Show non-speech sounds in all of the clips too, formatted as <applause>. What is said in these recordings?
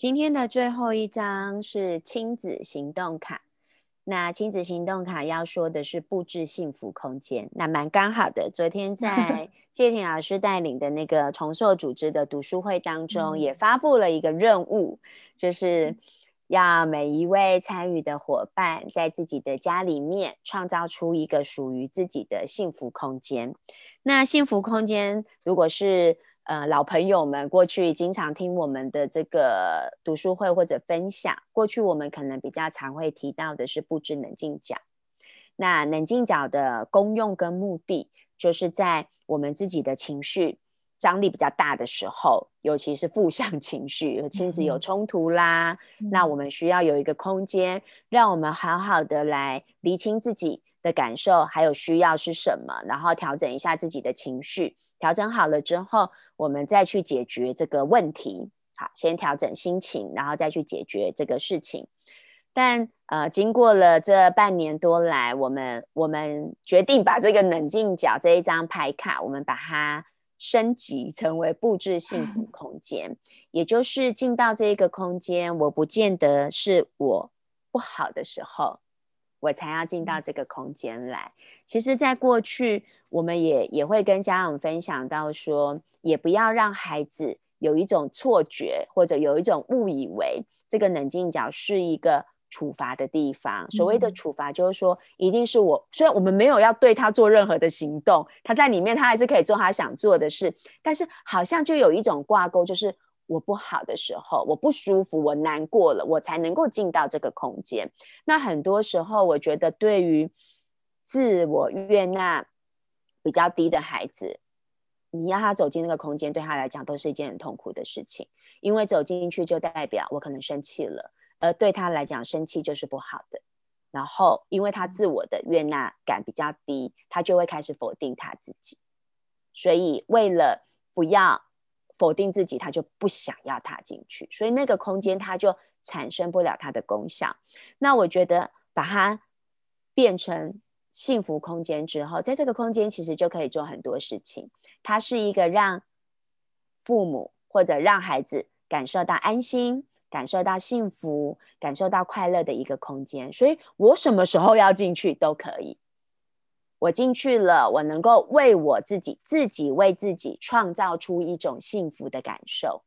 今天的最后一张是亲子行动卡。那亲子行动卡要说的是布置幸福空间，那蛮刚好的。昨天 <laughs> 在谢婷老师带领的那个重塑组织的读书会当中，也发布了一个任务，就是要每一位参与的伙伴在自己的家里面创造出一个属于自己的幸福空间。那幸福空间如果是呃，老朋友们过去经常听我们的这个读书会或者分享，过去我们可能比较常会提到的是布置冷静角。那冷静角的功用跟目的，就是在我们自己的情绪张力比较大的时候，尤其是负向情绪和亲子有冲突啦，那我们需要有一个空间，让我们好好的来厘清自己。的感受还有需要是什么，然后调整一下自己的情绪，调整好了之后，我们再去解决这个问题。好，先调整心情，然后再去解决这个事情。但呃，经过了这半年多来，我们我们决定把这个冷静角这一张牌卡，我们把它升级成为布置幸福 <laughs> 空间，也就是进到这个空间，我不见得是我不好的时候。我才要进到这个空间来。其实，在过去，我们也也会跟家长分享到说，也不要让孩子有一种错觉，或者有一种误以为这个冷静角是一个处罚的地方。所谓的处罚，就是说，一定是我虽然我们没有要对他做任何的行动，他在里面他还是可以做他想做的事，但是好像就有一种挂钩，就是。我不好的时候，我不舒服，我难过了，我才能够进到这个空间。那很多时候，我觉得对于自我悦纳比较低的孩子，你要他走进那个空间，对他来讲都是一件很痛苦的事情，因为走进去就代表我可能生气了，而对他来讲，生气就是不好的。然后，因为他自我的悦纳感比较低，他就会开始否定他自己。所以，为了不要。否定自己，他就不想要踏进去，所以那个空间它就产生不了它的功效。那我觉得把它变成幸福空间之后，在这个空间其实就可以做很多事情。它是一个让父母或者让孩子感受到安心、感受到幸福、感受到快乐的一个空间。所以我什么时候要进去都可以。我进去了，我能够为我自己，自己为自己创造出一种幸福的感受。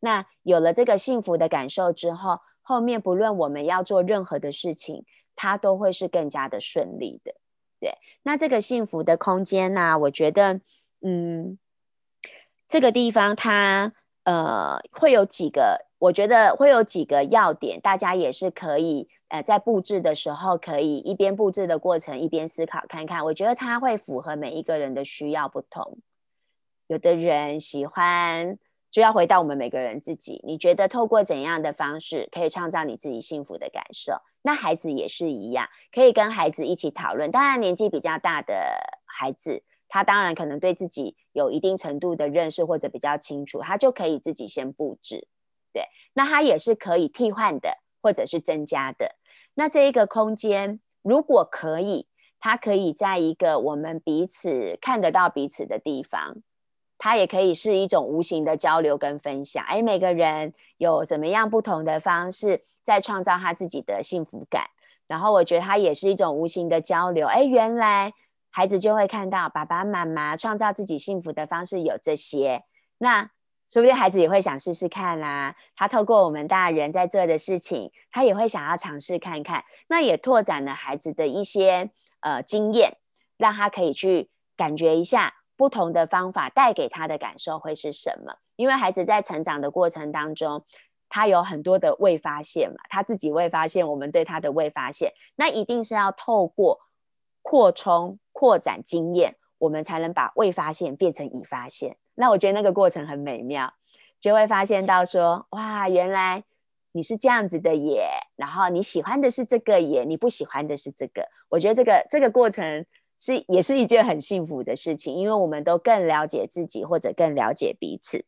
那有了这个幸福的感受之后，后面不论我们要做任何的事情，它都会是更加的顺利的。对，那这个幸福的空间呢？我觉得，嗯，这个地方它呃会有几个，我觉得会有几个要点，大家也是可以。呃，在布置的时候，可以一边布置的过程一边思考看看。我觉得它会符合每一个人的需要不同。有的人喜欢，就要回到我们每个人自己。你觉得透过怎样的方式可以创造你自己幸福的感受？那孩子也是一样，可以跟孩子一起讨论。当然，年纪比较大的孩子，他当然可能对自己有一定程度的认识或者比较清楚，他就可以自己先布置。对，那它也是可以替换的，或者是增加的。那这一个空间，如果可以，它可以在一个我们彼此看得到彼此的地方，它也可以是一种无形的交流跟分享。哎，每个人有怎么样不同的方式在创造他自己的幸福感，然后我觉得它也是一种无形的交流。哎，原来孩子就会看到爸爸妈妈创造自己幸福的方式有这些，那。说不定孩子也会想试试看啦。他透过我们大人在做的事情，他也会想要尝试看看。那也拓展了孩子的一些呃经验，让他可以去感觉一下不同的方法带给他的感受会是什么。因为孩子在成长的过程当中，他有很多的未发现嘛，他自己未发现，我们对他的未发现，那一定是要透过扩充、扩展经验，我们才能把未发现变成已发现。那我觉得那个过程很美妙，就会发现到说，哇，原来你是这样子的耶，然后你喜欢的是这个耶，你不喜欢的是这个。我觉得这个这个过程是也是一件很幸福的事情，因为我们都更了解自己或者更了解彼此，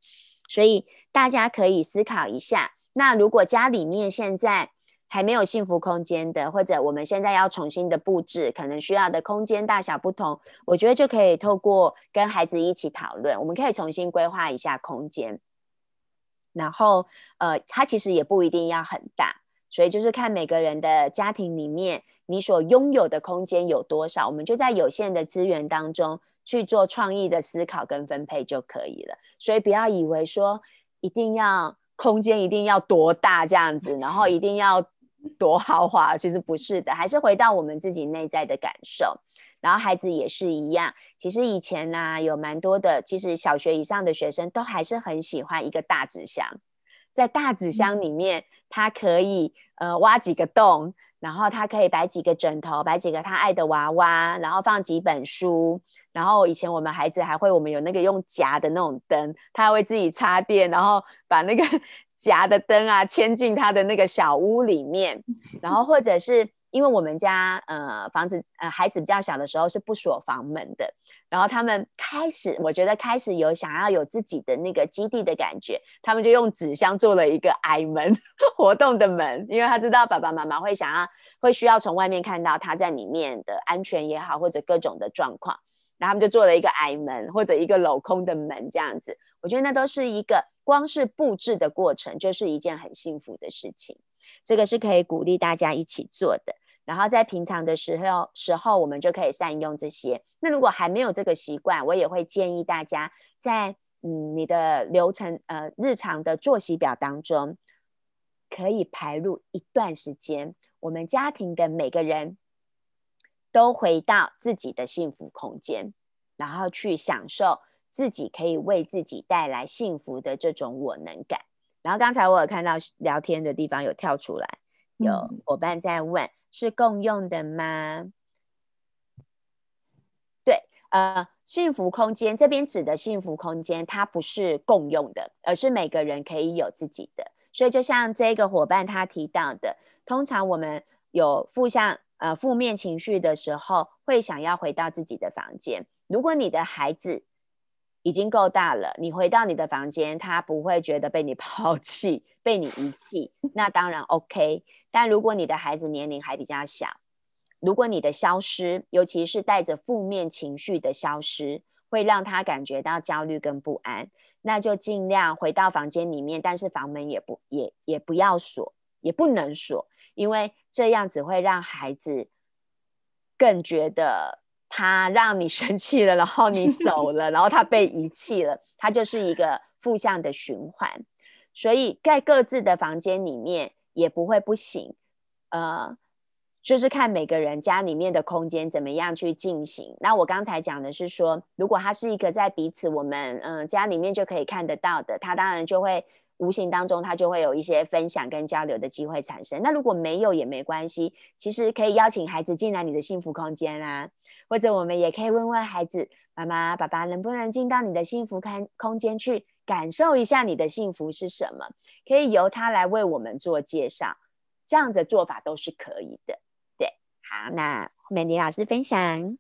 所以大家可以思考一下，那如果家里面现在。还没有幸福空间的，或者我们现在要重新的布置，可能需要的空间大小不同，我觉得就可以透过跟孩子一起讨论，我们可以重新规划一下空间。然后呃，它其实也不一定要很大，所以就是看每个人的家庭里面你所拥有的空间有多少，我们就在有限的资源当中去做创意的思考跟分配就可以了。所以不要以为说一定要空间一定要多大这样子，然后一定要。多豪华，其实不是的，还是回到我们自己内在的感受。然后孩子也是一样，其实以前呢有蛮多的，其实小学以上的学生都还是很喜欢一个大纸箱，在大纸箱里面，他可以呃挖几个洞，然后他可以摆几个枕头，摆几个他爱的娃娃，然后放几本书。然后以前我们孩子还会，我们有那个用夹的那种灯，他会自己插电，然后把那个。夹的灯啊，牵进他的那个小屋里面，<laughs> 然后或者是因为我们家呃房子呃孩子比较小的时候是不锁房门的，然后他们开始我觉得开始有想要有自己的那个基地的感觉，他们就用纸箱做了一个矮门 <laughs> 活动的门，因为他知道爸爸妈妈会想要会需要从外面看到他在里面的安全也好或者各种的状况，然后他们就做了一个矮门或者一个镂空的门这样子，我觉得那都是一个。光是布置的过程就是一件很幸福的事情，这个是可以鼓励大家一起做的。然后在平常的时候时候，我们就可以善用这些。那如果还没有这个习惯，我也会建议大家在嗯你的流程呃日常的作息表当中，可以排入一段时间，我们家庭的每个人都回到自己的幸福空间，然后去享受。自己可以为自己带来幸福的这种我能感。然后刚才我有看到聊天的地方有跳出来，有伙伴在问：是共用的吗？对，呃，幸福空间这边指的幸福空间，它不是共用的，而是每个人可以有自己的。所以就像这个伙伴他提到的，通常我们有负向呃负面情绪的时候，会想要回到自己的房间。如果你的孩子，已经够大了，你回到你的房间，他不会觉得被你抛弃、被你遗弃，那当然 OK。但如果你的孩子年龄还比较小，如果你的消失，尤其是带着负面情绪的消失，会让他感觉到焦虑跟不安，那就尽量回到房间里面，但是房门也不也也不要锁，也不能锁，因为这样只会让孩子更觉得。他让你 <laughs> 生气了，然后你走了，然后他被遗弃了，他就是一个负向的循环。所以在各自的房间里面也不会不行，呃，就是看每个人家里面的空间怎么样去进行。那我刚才讲的是说，如果他是一个在彼此我们嗯家里面就可以看得到的，他当然就会。无形当中，他就会有一些分享跟交流的机会产生。那如果没有也没关系，其实可以邀请孩子进来你的幸福空间啊，或者我们也可以问问孩子妈妈、爸爸能不能进到你的幸福空空间去感受一下你的幸福是什么，可以由他来为我们做介绍，这样的做法都是可以的。对，好，那美妮老师分享。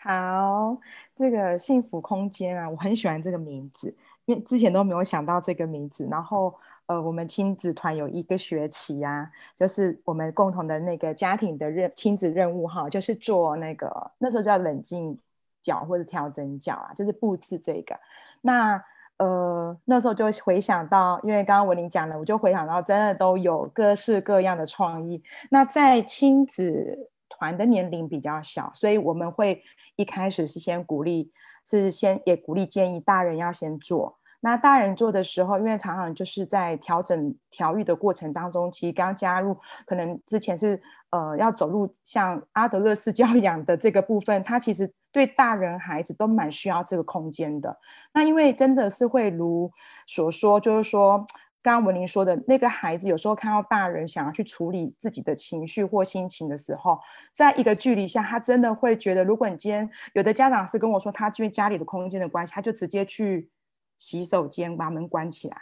好，这个幸福空间啊，我很喜欢这个名字。因为之前都没有想到这个名字，然后呃，我们亲子团有一个学期啊，就是我们共同的那个家庭的任亲子任务哈，就是做那个那时候叫冷静角或者调整角啊，就是布置这个。那呃那时候就回想到，因为刚刚文玲讲了，我就回想到真的都有各式各样的创意。那在亲子团的年龄比较小，所以我们会一开始是先鼓励。是先也鼓励建议大人要先做。那大人做的时候，因为常常就是在调整调育的过程当中，其实刚加入，可能之前是呃要走入像阿德勒式 <laughs> 教养的这个部分，他其实对大人孩子都蛮需要这个空间的。那因为真的是会如所说，就是说。刚刚文玲说的那个孩子，有时候看到大人想要去处理自己的情绪或心情的时候，在一个距离下，他真的会觉得，如果你今天有的家长是跟我说，他因为家里的空间的关系，他就直接去洗手间把门关起来，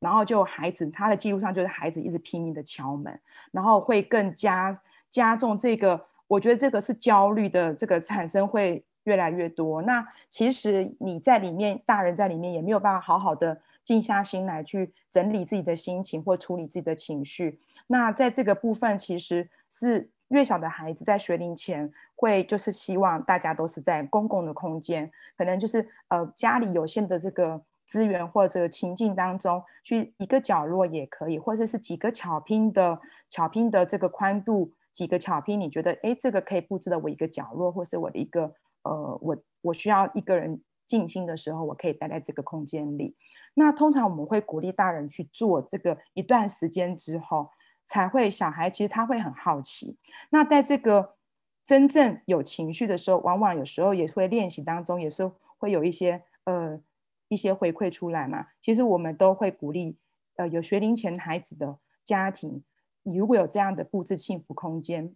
然后就孩子他的记录上就是孩子一直拼命的敲门，然后会更加加重这个，我觉得这个是焦虑的这个产生会越来越多。那其实你在里面，大人在里面也没有办法好好的。静下心来去整理自己的心情或处理自己的情绪。那在这个部分，其实是越小的孩子在学龄前会就是希望大家都是在公共的空间，可能就是呃家里有限的这个资源或者情境当中，去一个角落也可以，或者是几个巧拼的巧拼的这个宽度，几个巧拼，你觉得哎，这个可以布置的我一个角落，或是我的一个呃，我我需要一个人静心的时候，我可以待在这个空间里。那通常我们会鼓励大人去做这个一段时间之后，才会小孩其实他会很好奇。那在这个真正有情绪的时候，往往有时候也会练习当中，也是会有一些呃。一些回馈出来嘛，其实我们都会鼓励，呃，有学龄前孩子的家庭，你如果有这样的布置幸福空间，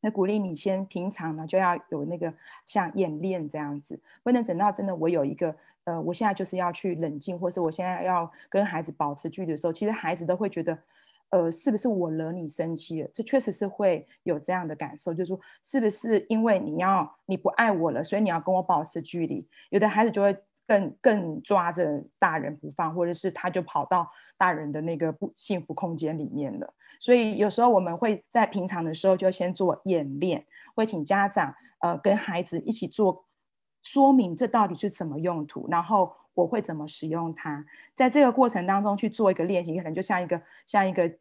那鼓励你先平常呢就要有那个像演练这样子，不能等到真的我有一个，呃，我现在就是要去冷静，或是我现在要跟孩子保持距离的时候，其实孩子都会觉得，呃，是不是我惹你生气了？这确实是会有这样的感受，就是说，是不是因为你要你不爱我了，所以你要跟我保持距离？有的孩子就会。更更抓着大人不放，或者是他就跑到大人的那个不幸福空间里面了。所以有时候我们会在平常的时候就先做演练，会请家长呃跟孩子一起做说明，这到底是什么用途，然后我会怎么使用它。在这个过程当中去做一个练习，可能就像一个像一个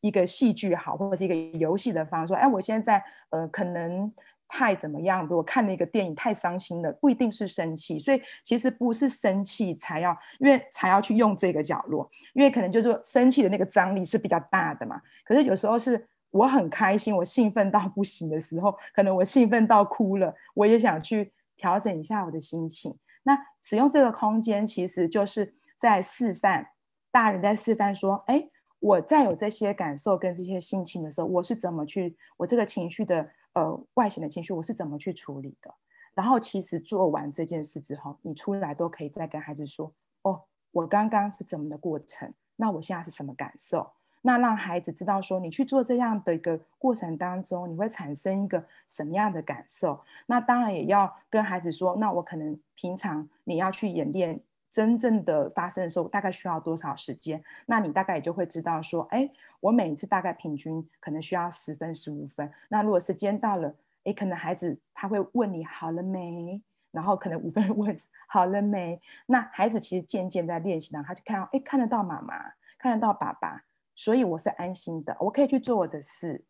一个戏剧好，或者是一个游戏的方式。哎，我现在呃可能。太怎么样？我看那个电影太伤心了，不一定是生气，所以其实不是生气才要，因为才要去用这个角落，因为可能就是说生气的那个张力是比较大的嘛。可是有时候是我很开心，我兴奋到不行的时候，可能我兴奋到哭了，我也想去调整一下我的心情。那使用这个空间，其实就是在示范，大人在示范说：，哎，我在有这些感受跟这些心情的时候，我是怎么去我这个情绪的。呃，外显的情绪我是怎么去处理的？然后其实做完这件事之后，你出来都可以再跟孩子说：“哦，我刚刚是怎么的过程？那我现在是什么感受？”那让孩子知道说，你去做这样的一个过程当中，你会产生一个什么样的感受？那当然也要跟孩子说：“那我可能平常你要去演练。”真正的发生的时候，大概需要多少时间？那你大概也就会知道说，哎，我每一次大概平均可能需要十分、十五分。那如果时间到了，哎，可能孩子他会问你好了没？然后可能五分问 <laughs> 好了没？那孩子其实渐渐在练习当中，他就看到，哎，看得到妈妈，看得到爸爸，所以我是安心的，我可以去做我的事，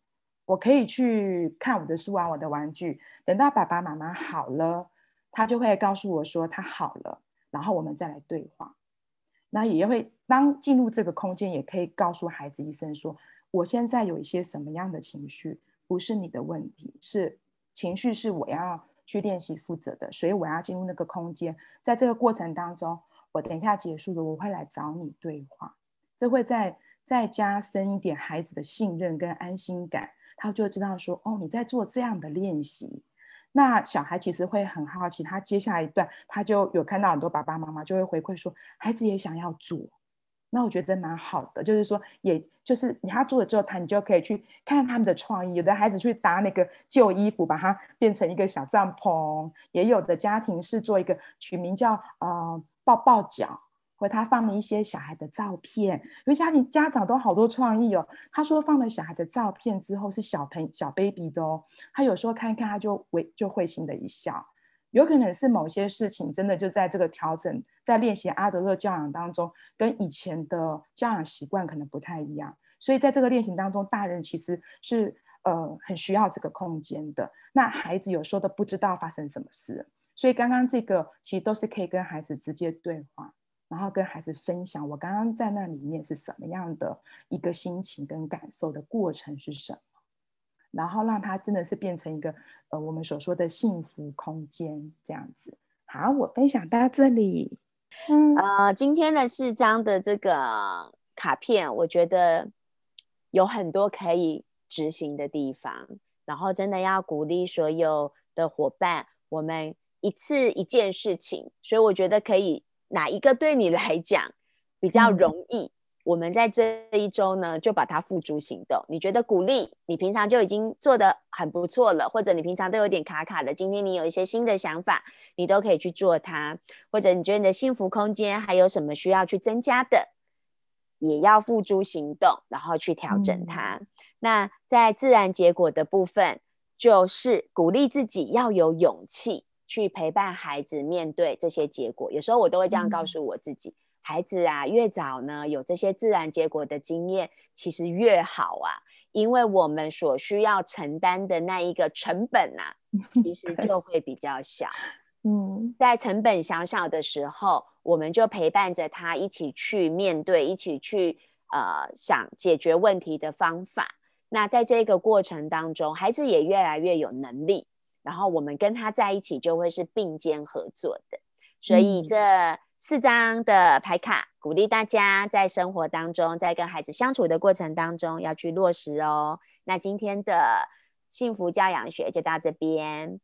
我可以去看我的书啊，我的玩具。等到爸爸妈妈好了，他就会告诉我说他好了。然后我们再来对话，那也会当进入这个空间，也可以告诉孩子一声说：“我现在有一些什么样的情绪，不是你的问题，是情绪是我要去练习负责的，所以我要进入那个空间。在这个过程当中，我等一下结束了，我会来找你对话，这会再再加深一点孩子的信任跟安心感，他就知道说：哦，你在做这样的练习。”那小孩其实会很好奇，他接下来一段他就有看到很多爸爸妈妈就会回馈说，孩子也想要做。那我觉得蛮好的，就是说，也就是你他做了之后，他你就可以去看看他们的创意。有的孩子去搭那个旧衣服，把它变成一个小帐篷；也有的家庭是做一个取名叫呃抱抱脚。或他放了一些小孩的照片，因为家里家长都好多创意哦。他说放了小孩的照片之后是小朋小 baby 的哦，他有时候看一看他就会就会心的一笑，有可能是某些事情真的就在这个调整，在练习阿德勒教养当中，跟以前的教养习惯可能不太一样，所以在这个练习当中，大人其实是呃很需要这个空间的。那孩子有时候都不知道发生什么事，所以刚刚这个其实都是可以跟孩子直接对话。然后跟孩子分享我刚刚在那里面是什么样的一个心情跟感受的过程是什么，然后让他真的是变成一个呃我们所说的幸福空间这样子。好，我分享到这里。嗯，呃，今天的四张的这个卡片，我觉得有很多可以执行的地方，然后真的要鼓励所有的伙伴，我们一次一件事情，所以我觉得可以。哪一个对你来讲比较容易？我们在这一周呢，就把它付诸行动。你觉得鼓励你平常就已经做的很不错了，或者你平常都有点卡卡的，今天你有一些新的想法，你都可以去做它。或者你觉得你的幸福空间还有什么需要去增加的，也要付诸行动，然后去调整它。那在自然结果的部分，就是鼓励自己要有勇气。去陪伴孩子面对这些结果，有时候我都会这样告诉我自己：孩子啊越早呢有这些自然结果的经验，其实越好啊，因为我们所需要承担的那一个成本啊，其实就会比较小。嗯，在成本小小的时候，我们就陪伴着他一起去面对，一起去呃想解决问题的方法。那在这个过程当中，孩子也越来越有能力，然后我们跟他在一起就会是并肩合作的。所以这四张的牌卡鼓励大家在生活当中，在跟孩子相处的过程当中要去落实哦。那今天的幸福教养学就到这边。